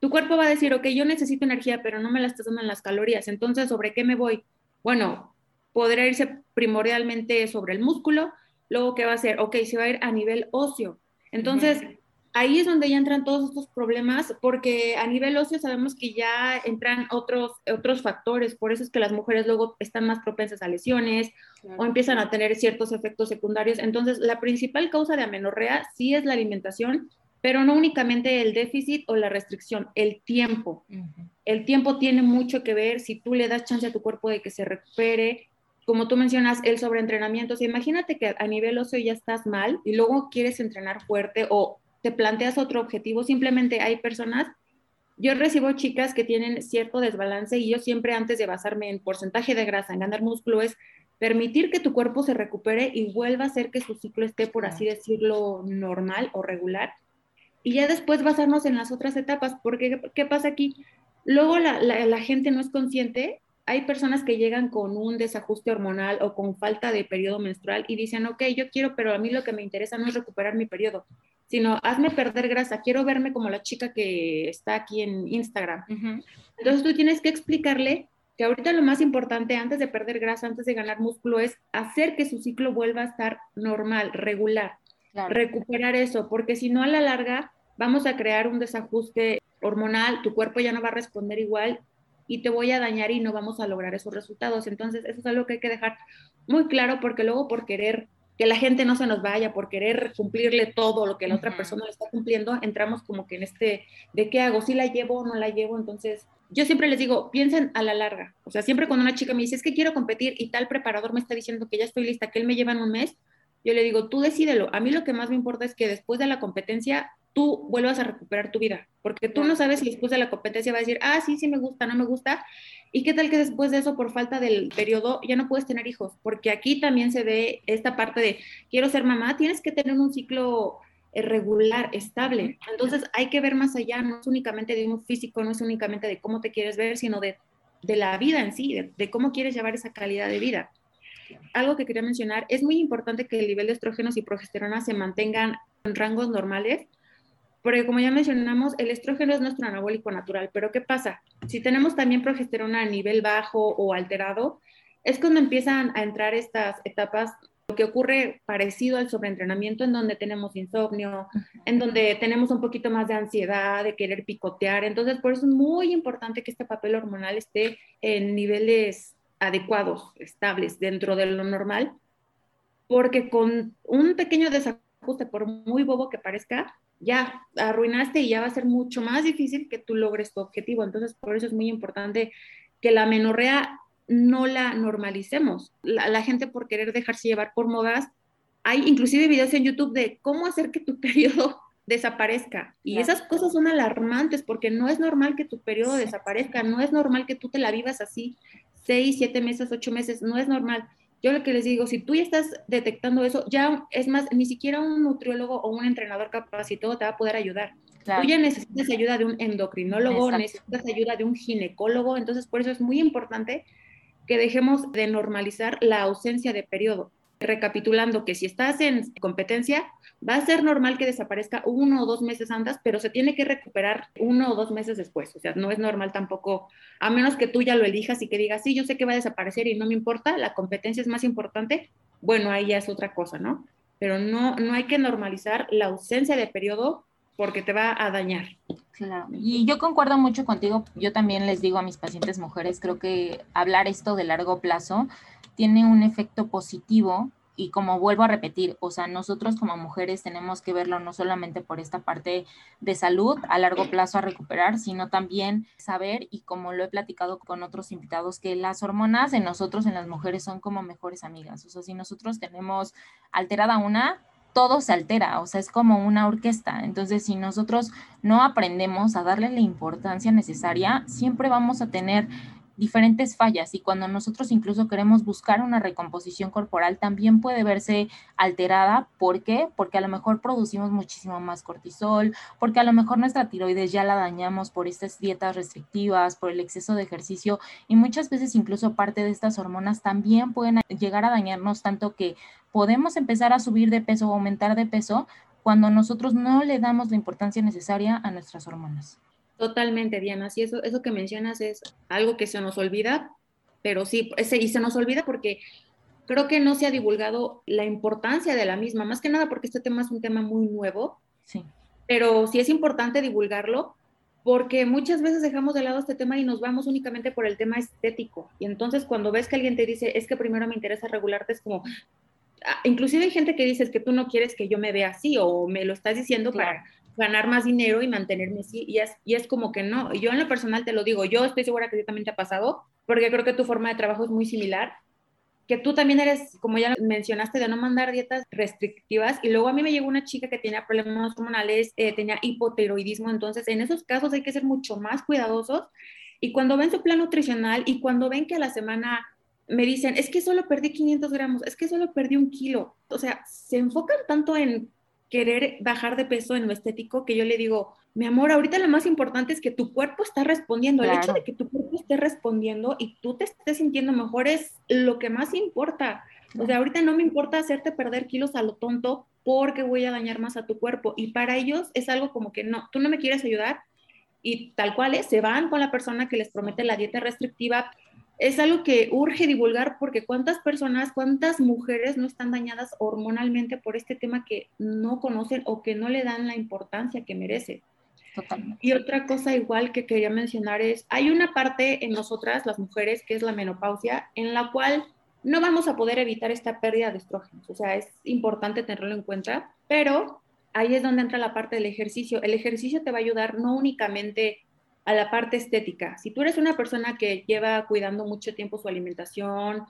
[SPEAKER 2] Tu cuerpo va a decir, ok, yo necesito energía, pero no me la estás dando en las calorías, entonces, ¿sobre qué me voy? Bueno, podría irse primordialmente sobre el músculo, luego, ¿qué va a hacer? Ok, se va a ir a nivel óseo. Entonces, ahí es donde ya entran todos estos problemas, porque a nivel óseo sabemos que ya entran otros, otros factores, por eso es que las mujeres luego están más propensas a lesiones o empiezan a tener ciertos efectos secundarios. Entonces, la principal causa de amenorrea sí es la alimentación, pero no únicamente el déficit o la restricción, el tiempo. El tiempo tiene mucho que ver si tú le das chance a tu cuerpo de que se recupere. Como tú mencionas, el sobreentrenamiento. O sea, imagínate que a nivel óseo ya estás mal y luego quieres entrenar fuerte o te planteas otro objetivo, simplemente hay personas, yo recibo chicas que tienen cierto desbalance y yo siempre antes de basarme en porcentaje de grasa, en ganar músculo, es permitir que tu cuerpo se recupere y vuelva a hacer que su ciclo esté, por así decirlo, normal o regular. Y ya después basarnos en las otras etapas, porque ¿qué pasa aquí? Luego la, la gente no es consciente hay personas que llegan con un desajuste hormonal o con falta de periodo menstrual y dicen, ok, yo quiero, pero a mí lo que me interesa no es recuperar mi periodo, sino hazme perder grasa, quiero verme como la chica que está aquí en Instagram. Entonces tú tienes que explicarle que ahorita lo más importante antes de perder grasa, antes de ganar músculo, es hacer que su ciclo vuelva a estar normal, regular, recuperar eso, porque si no a la larga vamos a crear un desajuste hormonal, tu cuerpo ya no va a responder igual y te voy a dañar y no vamos a lograr esos resultados. Entonces, eso es algo que hay que dejar muy claro porque luego por querer que la gente no se nos vaya, por querer cumplirle todo lo que la otra persona le está cumpliendo, entramos como que en este de qué hago, si la llevo o no la llevo. Entonces, yo siempre les digo, piensen a la larga. O sea, siempre cuando una chica me dice, es que quiero competir y tal preparador me está diciendo que ya estoy lista, que él me lleva en un mes, yo le digo, tú decídelo. A mí lo que más me importa es que después de la competencia tú vuelvas a recuperar tu vida, porque tú no sabes si después de la competencia va a decir, ah, sí, sí me gusta, no me gusta, y qué tal que después de eso, por falta del periodo, ya no puedes tener hijos, porque aquí también se ve esta parte de, quiero ser mamá, tienes que tener un ciclo eh, regular, estable, entonces hay que ver más allá, no es únicamente de un físico, no es únicamente de cómo te quieres ver, sino de, de la vida en sí, de, de cómo quieres llevar esa calidad de vida. Algo que quería mencionar, es muy importante que el nivel de estrógenos y progesterona se mantengan en rangos normales porque como ya mencionamos, el estrógeno es nuestro anabólico natural, pero ¿qué pasa? Si tenemos también progesterona a nivel bajo o alterado, es cuando empiezan a entrar estas etapas, lo que ocurre parecido al sobreentrenamiento, en donde tenemos insomnio, en donde tenemos un poquito más de ansiedad, de querer picotear. Entonces, por eso es muy importante que este papel hormonal esté en niveles adecuados, estables, dentro de lo normal, porque con un pequeño desajuste, por muy bobo que parezca, ya arruinaste y ya va a ser mucho más difícil que tú logres tu objetivo. Entonces, por eso es muy importante que la menorrea no la normalicemos. La, gente por querer dejarse llevar por modas, hay inclusive videos en YouTube de cómo hacer que tu periodo desaparezca. Y esas cosas son alarmantes porque no es normal que tu periodo desaparezca, no es normal que tú te la vivas así seis, siete meses, ocho meses, no es normal. Yo lo que les digo, si tú ya estás detectando eso, ya es más, ni siquiera un nutriólogo o un entrenador capacitado te va a poder ayudar. Tú ya necesitas ayuda de un endocrinólogo, necesitas ayuda de un ginecólogo, entonces por eso es muy importante que dejemos de normalizar la ausencia de periodo recapitulando que si estás en competencia, va a ser normal que desaparezca uno o dos meses antes, pero se tiene que recuperar uno o dos meses después. O sea, no es normal tampoco, a menos que tú ya lo elijas y que digas, sí, yo sé que va a desaparecer y no me importa, la competencia es más importante, bueno, ahí ya es otra cosa, ¿no? Pero no, no hay que normalizar la ausencia de periodo porque te va a dañar.
[SPEAKER 1] Y yo concuerdo mucho contigo, yo también les digo a mis pacientes mujeres, creo que hablar esto de largo plazo tiene un efecto positivo y como vuelvo a repetir, o sea, nosotros como mujeres tenemos que verlo no solamente por esta parte de salud a largo plazo a recuperar, sino también saber, y como lo he platicado con otros invitados, que las hormonas en nosotros, en las mujeres, son como mejores amigas. O sea, si nosotros tenemos alterada una, todo se altera, o sea, es como una orquesta. Entonces, si nosotros no aprendemos a darle la importancia necesaria, siempre vamos a tener diferentes fallas y cuando nosotros incluso queremos buscar una recomposición corporal también puede verse alterada. ¿Por qué? Porque a lo mejor producimos muchísimo más cortisol, porque a lo mejor nuestra tiroides ya la dañamos por estas dietas restrictivas, por el exceso de ejercicio y muchas veces incluso parte de estas hormonas también pueden llegar a dañarnos tanto que podemos empezar a subir de peso o aumentar de peso cuando nosotros no le damos la importancia necesaria a nuestras hormonas.
[SPEAKER 2] Totalmente, Diana. Sí, eso, eso que mencionas es algo que se nos olvida, pero sí, ese, y se nos olvida porque creo que no se ha divulgado la importancia de la misma, más que nada porque este tema es un tema muy nuevo. Sí. Pero sí es importante divulgarlo porque muchas veces dejamos de lado este tema y nos vamos únicamente por el tema estético. Y entonces cuando ves que alguien te dice, es que primero me interesa regularte, es como, ah, inclusive hay gente que dice, es que tú no quieres que yo me vea así o me lo estás diciendo para ganar más dinero y mantenerme así. Y es, y es como que no. Yo en lo personal te lo digo, yo estoy segura que a ha pasado, porque creo que tu forma de trabajo es muy similar, que tú también eres, como ya mencionaste, de no mandar dietas restrictivas. Y luego a mí me llegó una chica que tenía problemas hormonales, eh, tenía hipotiroidismo, entonces en esos casos hay que ser mucho más cuidadosos. Y cuando ven su plan nutricional y cuando ven que a la semana me dicen, es que solo perdí 500 gramos, es que solo perdí un kilo. O sea, se enfocan tanto en querer bajar de peso en lo estético que yo le digo, mi amor, ahorita lo más importante es que tu cuerpo está respondiendo. El hecho de que tu cuerpo esté respondiendo y tú te estés sintiendo mejor es lo que más importa. O sea, ahorita no me importa hacerte perder kilos a lo tonto porque voy a dañar más a tu cuerpo. Y para ellos es algo como que no, tú no me quieres ayudar y tal cual es, se van con la persona que les promete la dieta restrictiva, es algo que urge divulgar porque cuántas personas, cuántas mujeres no están dañadas hormonalmente por este tema que no conocen o que no le dan la importancia que merece. Totalmente. Y otra cosa igual que quería mencionar es, hay una parte en nosotras, las mujeres, que es la menopausia, en la cual no vamos a poder evitar esta pérdida de estrógenos. O sea, es importante tenerlo en cuenta, pero ahí es donde entra la parte del ejercicio. El ejercicio te va a ayudar no únicamente a la parte estética. Si tú eres una persona que lleva cuidando mucho tiempo su alimentación,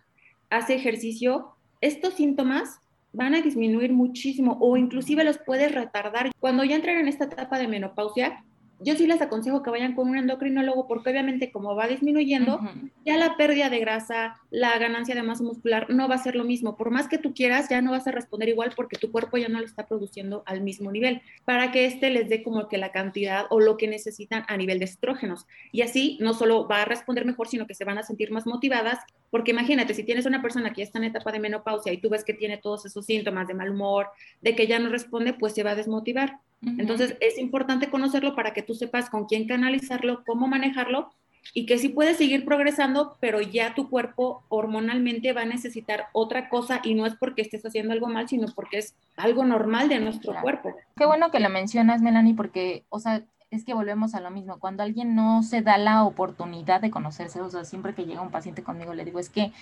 [SPEAKER 2] hace ejercicio, estos síntomas van a disminuir muchísimo o inclusive los puedes retardar. Cuando ya entran en esta etapa de menopausia, yo sí les aconsejo que vayan con un endocrinólogo porque obviamente como va disminuyendo, ya la pérdida de grasa, la ganancia de masa muscular no va a ser lo mismo. Por más que tú quieras, ya no vas a responder igual porque tu cuerpo ya no lo está produciendo al mismo nivel, para que éste les dé como que la cantidad o lo que necesitan a nivel de estrógenos. Y así no solo va a responder mejor, sino que se van a sentir más motivadas, porque imagínate, si tienes una persona que ya está en etapa de menopausia y tú ves que tiene todos esos síntomas de mal humor, de que ya no responde, pues se va a desmotivar. Entonces es importante conocerlo para que tú sepas con quién canalizarlo, cómo manejarlo y que sí puedes seguir progresando, pero ya tu cuerpo hormonalmente va a necesitar otra cosa y no es porque estés haciendo algo mal, sino porque es algo normal de nuestro cuerpo.
[SPEAKER 1] Qué bueno que lo mencionas, Melanie, porque, o sea, es que volvemos a lo mismo. Cuando alguien no se da la oportunidad de conocerse, o sea, siempre que llega un paciente conmigo le digo, es que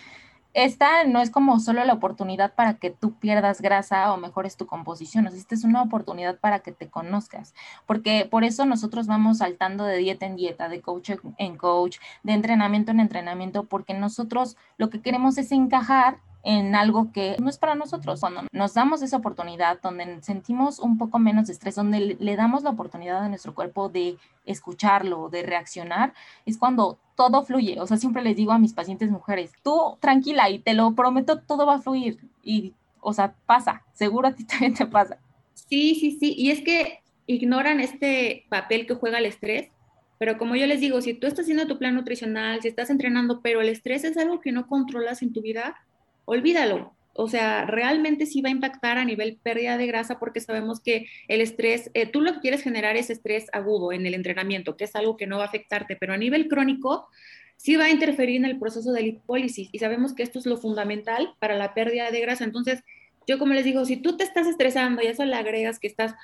[SPEAKER 1] esta no es como solo la oportunidad para que tú pierdas grasa o mejores tu composición, o sea, esta es una oportunidad para que te conozcas, porque por eso nosotros vamos saltando de dieta en dieta, de coach en coach, de entrenamiento en entrenamiento, porque nosotros lo que queremos es encajar en algo que no es para nosotros. Cuando nos damos esa oportunidad, donde sentimos un poco menos estrés, donde le damos la oportunidad a nuestro cuerpo de escucharlo, de reaccionar, es cuando todo fluye. O sea, siempre les digo a mis pacientes mujeres, tú tranquila y te lo prometo, todo va a fluir. Y, o sea, pasa, seguro a ti también te pasa.
[SPEAKER 2] Sí, sí, sí. Y es que ignoran este papel que juega el estrés. Pero como yo les digo, si tú estás haciendo tu plan nutricional, si estás entrenando, pero el estrés es algo que no controlas en tu vida, olvídalo. O sea, realmente sí va a impactar a nivel pérdida de grasa porque sabemos que el estrés, eh, tú lo que quieres generar es estrés agudo en el entrenamiento, que es algo que no va a afectarte, pero a nivel crónico sí va a interferir en el proceso de lipólisis y sabemos que esto es lo fundamental para la pérdida de grasa. Entonces, yo como les digo, si tú te estás estresando y eso le agregas que estás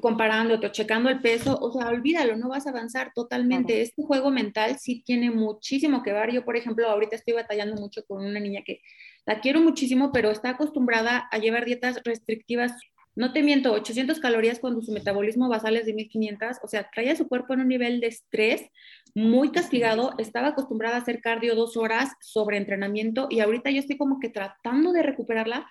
[SPEAKER 2] comparándote o checando el peso, o sea, olvídalo, no vas a avanzar totalmente. Este juego mental sí tiene muchísimo que ver. Yo, por ejemplo, ahorita estoy batallando mucho con una niña que la quiero muchísimo, pero está acostumbrada a llevar dietas restrictivas. No te miento, 800 calorías cuando su metabolismo basal es de 1500, o sea, trae a su cuerpo en un nivel de estrés muy castigado, estaba acostumbrada a hacer cardio dos horas sobre entrenamiento y ahorita yo estoy como que tratando de recuperarla,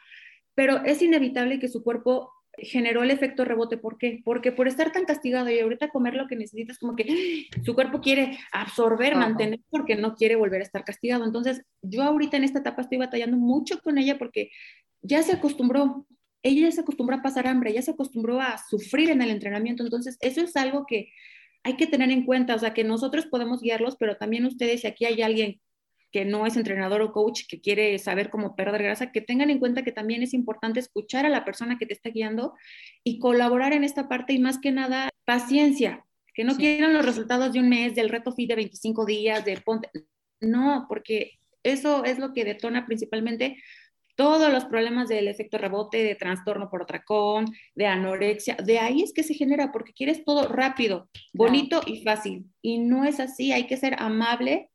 [SPEAKER 2] pero es inevitable que su cuerpo generó el efecto rebote. ¿Por qué? Porque por estar tan castigado y ahorita comer lo que necesitas, como que su cuerpo quiere absorber, mantener, porque no quiere volver a estar castigado. Entonces, yo ahorita en esta etapa estoy batallando mucho con ella porque ya se acostumbró. Ella ya se acostumbró a pasar hambre, ya se acostumbró a sufrir en el entrenamiento. Entonces, eso es algo que hay que tener en cuenta, o sea, que nosotros podemos guiarlos, pero también ustedes, si aquí hay alguien que no es entrenador o coach, que quiere saber cómo perder grasa, que tengan en cuenta que también es importante escuchar a la persona que te está guiando y colaborar en esta parte y más que nada paciencia, que no quieran los resultados de un mes, del reto fit de 25 días, de ponte, no, porque eso es lo que detona principalmente todos los problemas del efecto rebote, de trastorno por atracón, de anorexia, de ahí es que se genera, porque quieres todo rápido, bonito y fácil. Y no es así, hay que ser amable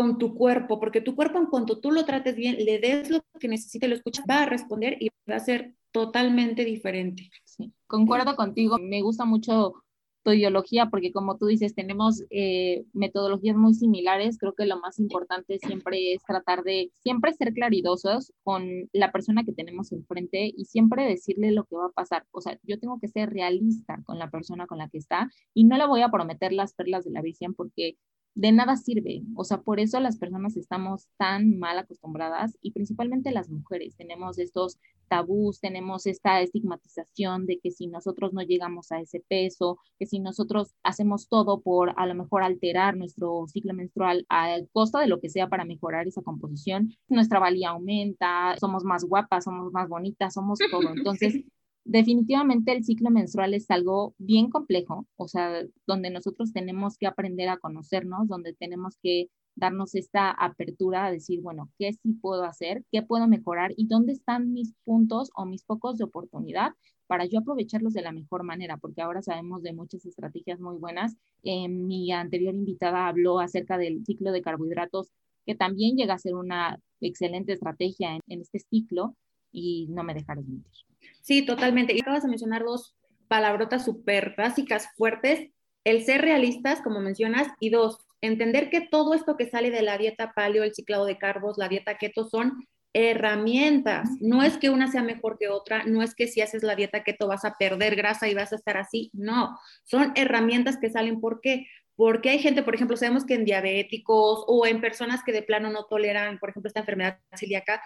[SPEAKER 2] con tu cuerpo, porque tu cuerpo en cuanto tú lo trates bien, le des lo que necesite, lo escuchas, va a responder y va a ser totalmente diferente.
[SPEAKER 1] Sí, concuerdo contigo, me gusta mucho tu ideología porque como tú dices, tenemos eh, metodologías muy similares, creo que lo más importante siempre es tratar de siempre ser claridosos con la persona que tenemos enfrente y siempre decirle lo que va a pasar. O sea, yo tengo que ser realista con la persona con la que está y no le voy a prometer las perlas de la visión porque de nada sirve. O sea, por eso las personas estamos tan mal acostumbradas y principalmente las mujeres tenemos estos tabús, tenemos esta estigmatización de que si nosotros no llegamos a ese peso, que si nosotros hacemos todo por a lo mejor alterar nuestro ciclo menstrual a costa de lo que sea para mejorar esa composición, nuestra valía aumenta, somos más guapas, somos más bonitas, somos todo. Entonces, definitivamente el ciclo menstrual es algo bien complejo, o sea, donde nosotros tenemos que aprender a conocernos, donde tenemos que darnos esta apertura a decir, bueno, ¿qué sí puedo hacer? ¿Qué puedo mejorar? ¿Y dónde están mis puntos o mis focos de oportunidad para yo aprovecharlos de la mejor manera? Porque ahora sabemos de muchas estrategias muy buenas. Eh, mi anterior invitada habló acerca del ciclo de carbohidratos, que también llega a ser una excelente estrategia en, en este ciclo y no me dejarás mentir.
[SPEAKER 2] Sí, totalmente. Y acabas de mencionar dos palabrotas súper básicas, fuertes. El ser realistas, como mencionas, y dos, entender que todo esto que sale de la dieta paleo, el ciclado de carbos, la dieta keto, son herramientas. No es que una sea mejor que otra, no es que si haces la dieta keto vas a perder grasa y vas a estar así. No, son herramientas que salen. ¿Por qué? Porque hay gente, por ejemplo, sabemos que en diabéticos o en personas que de plano no toleran, por ejemplo, esta enfermedad celíaca,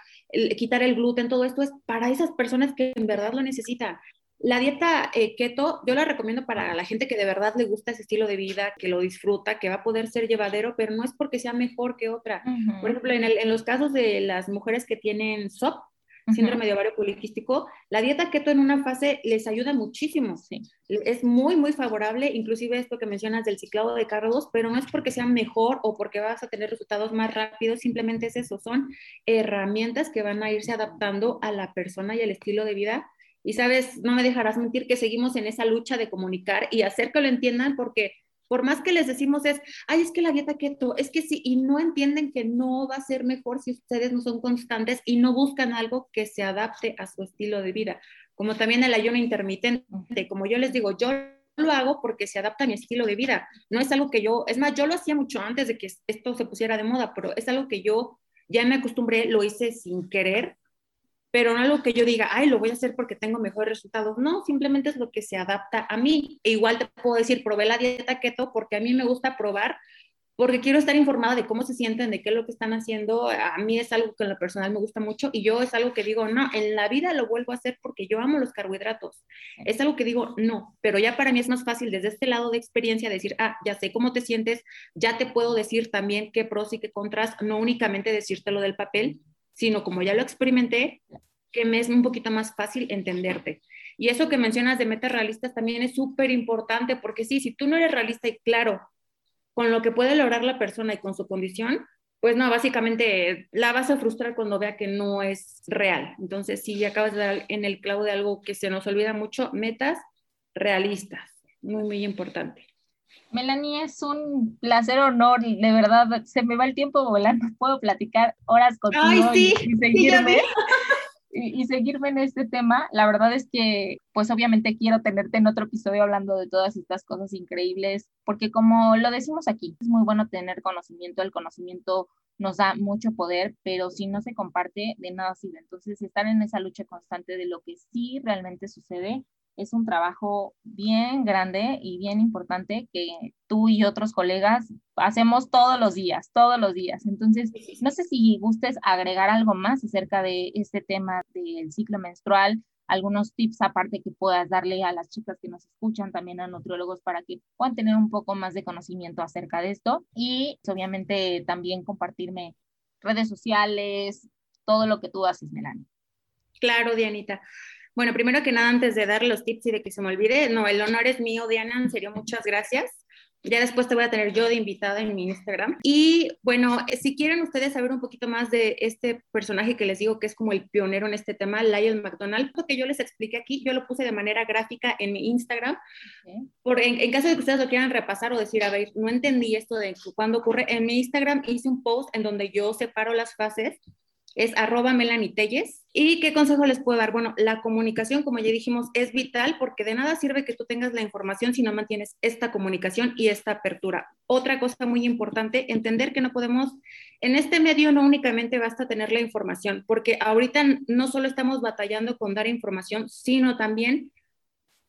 [SPEAKER 2] quitar el gluten, todo esto es para esas personas que en verdad lo necesitan. La dieta eh, keto yo la recomiendo para la gente que de verdad le gusta ese estilo de vida, que lo disfruta, que va a poder ser llevadero, pero no es porque sea mejor que otra. Por ejemplo, en, en, los casos de las mujeres que tienen SOP, síndrome de ovario poliquístico, la dieta keto en una fase les ayuda muchísimo. Sí. Es muy, muy favorable, inclusive esto que mencionas del ciclado de cargos, pero no es porque sea mejor o porque vas a tener resultados más rápidos, simplemente es eso, son herramientas que van a irse adaptando a la persona y al estilo de vida. Y sabes, no me dejarás mentir que seguimos en esa lucha de comunicar y hacer que lo entiendan porque por más que les decimos es, ay, es que la dieta keto, es que sí, y no entienden que no va a ser mejor si ustedes no son constantes y no buscan algo que se adapte a su estilo de vida. Como también el ayuno intermitente, como yo les digo, yo lo hago porque se adapta a mi estilo de vida. No es algo que yo, es más, yo lo hacía mucho antes de que esto se pusiera de moda, pero es algo que yo ya me acostumbré, lo hice sin querer pero no algo que yo diga, ay, lo voy a hacer porque tengo mejores resultados. No, simplemente es lo que se adapta a mí. E igual te puedo decir, probé la dieta keto porque a mí me gusta probar, porque quiero estar informada de cómo se sienten, de qué es lo que están haciendo. A mí es algo que en lo personal me gusta mucho y yo es algo que digo, no, en la vida lo vuelvo a hacer porque yo amo los carbohidratos. Es algo que digo, no, pero ya para mí es más fácil desde este lado de experiencia decir, ah, ya sé cómo te sientes, ya te puedo decir también qué pros y qué contras, no únicamente decírtelo del papel, sino como ya lo experimenté, que me es un poquito más fácil entenderte. Y eso que mencionas de metas realistas también es súper importante, porque sí, si tú no eres realista y claro con lo que puede lograr la persona y con su condición, pues no, básicamente la vas a frustrar cuando vea que no es real. Entonces, sí, acabas de dar en el clavo de algo que se nos olvida mucho, metas realistas, muy, muy importante.
[SPEAKER 1] Melanie, es un placer, honor, de verdad, se me va el tiempo volando, puedo platicar horas contigo
[SPEAKER 2] y, seguirme.
[SPEAKER 1] y, seguirme en este tema. La verdad es que, pues obviamente quiero tenerte en otro episodio hablando de todas estas cosas increíbles, porque como lo decimos aquí, es muy bueno tener conocimiento, el conocimiento nos da mucho poder, pero si no se comparte, de nada sirve. Entonces, estar en esa lucha constante de lo que sí realmente sucede es un trabajo bien grande y bien importante que tú y otros colegas hacemos todos los días, todos los días. Entonces, no sé si gustes agregar algo más acerca de este tema del ciclo menstrual, algunos tips aparte que puedas darle a las chicas que nos escuchan, también a nutriólogos, para que puedan tener un poco más de conocimiento acerca de esto y obviamente también compartirme redes sociales, todo lo que tú haces, Melanie.
[SPEAKER 2] Claro, Dianita. Bueno, primero que nada, antes de dar los tips y de que se me olvide, no, el honor es mío, Diana, en serio, muchas gracias. Ya después te voy a tener yo de invitada en mi Instagram. Y bueno, si quieren ustedes saber un poquito más de este personaje que les digo que es como el pionero en este tema, Lyle McDonald, lo que yo les expliqué aquí, yo lo puse de manera gráfica en mi Instagram. Por, en, en, caso de que ustedes lo quieran repasar o decir, a ver, no entendí esto de cuándo ocurre, en mi Instagram hice un post en donde yo separo las fases es arroba Melanie Telles. ¿Y qué consejo les puedo dar? Bueno, la comunicación, como ya dijimos, es vital porque de nada sirve que tú tengas la información si no mantienes esta comunicación y esta apertura. Otra cosa muy importante, entender que no podemos, en este medio no únicamente basta tener la información, porque ahorita no solo estamos batallando con dar información, sino también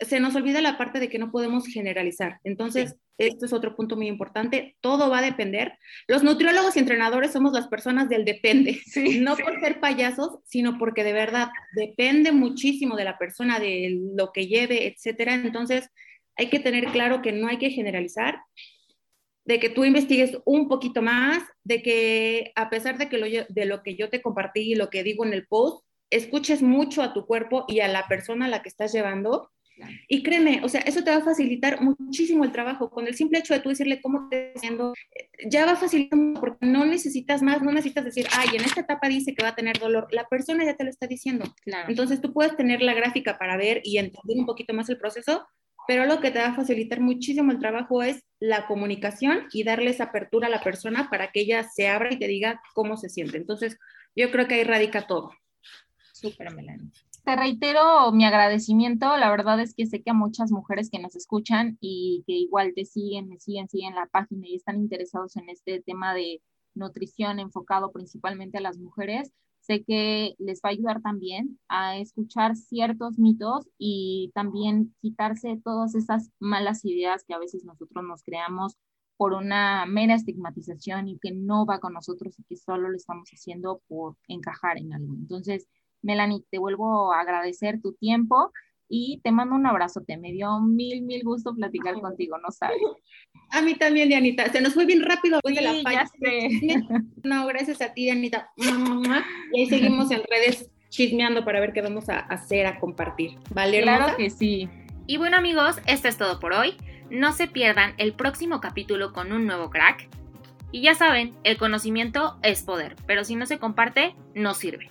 [SPEAKER 2] se nos olvida la parte de que no podemos generalizar. Entonces, esto es otro punto muy importante, todo va a depender. Los nutriólogos y entrenadores somos las personas del depende, no por ser payasos, sino porque de verdad depende muchísimo de la persona, de lo que lleve, etcétera. Entonces, hay que tener claro que no hay que generalizar, de que tú investigues un poquito más, de que a pesar de, que lo, de lo que yo te compartí y lo que digo en el post, escuches mucho a tu cuerpo y a la persona a la que estás llevando. Y créeme, o sea, eso te va a facilitar muchísimo el trabajo. Con el simple hecho de tú decirle cómo te estás haciendo, ya va a facilitar porque no necesitas más, no necesitas decir, ay, en esta etapa dice que va a tener dolor. La persona ya te lo está diciendo. Entonces tú puedes tener la gráfica para ver y entender un poquito más el proceso, pero lo que te va a facilitar muchísimo el trabajo es la comunicación y darles apertura a la persona para que ella se abra y te diga cómo se siente. Entonces, yo creo que ahí radica todo.
[SPEAKER 1] Súper, Melanie. Te reitero mi agradecimiento. La verdad es que sé que a muchas mujeres que nos escuchan y que igual te siguen, me siguen, siguen la página y están interesados en este tema de nutrición enfocado principalmente a las mujeres, sé que les va a ayudar también a escuchar ciertos mitos y también quitarse todas esas malas ideas que a veces nosotros nos creamos por una mera estigmatización y que no va con nosotros y que solo lo estamos haciendo por encajar en algo. Entonces, Melanie, te vuelvo a agradecer tu tiempo y te mando un abrazote. Me dio mil, mil gusto platicar contigo, no sabes.
[SPEAKER 2] A mí también, Dianita. Se nos fue bien rápido de la falla. No, gracias a ti, Dianita. Y ahí seguimos en redes chismeando para ver qué vamos a hacer, a compartir. ¿Vale,
[SPEAKER 1] Claro que sí.
[SPEAKER 3] Y bueno, amigos, esto es todo por hoy. No se pierdan el próximo capítulo con un nuevo crack. Y ya saben, el conocimiento es poder, pero si no se comparte, no sirve.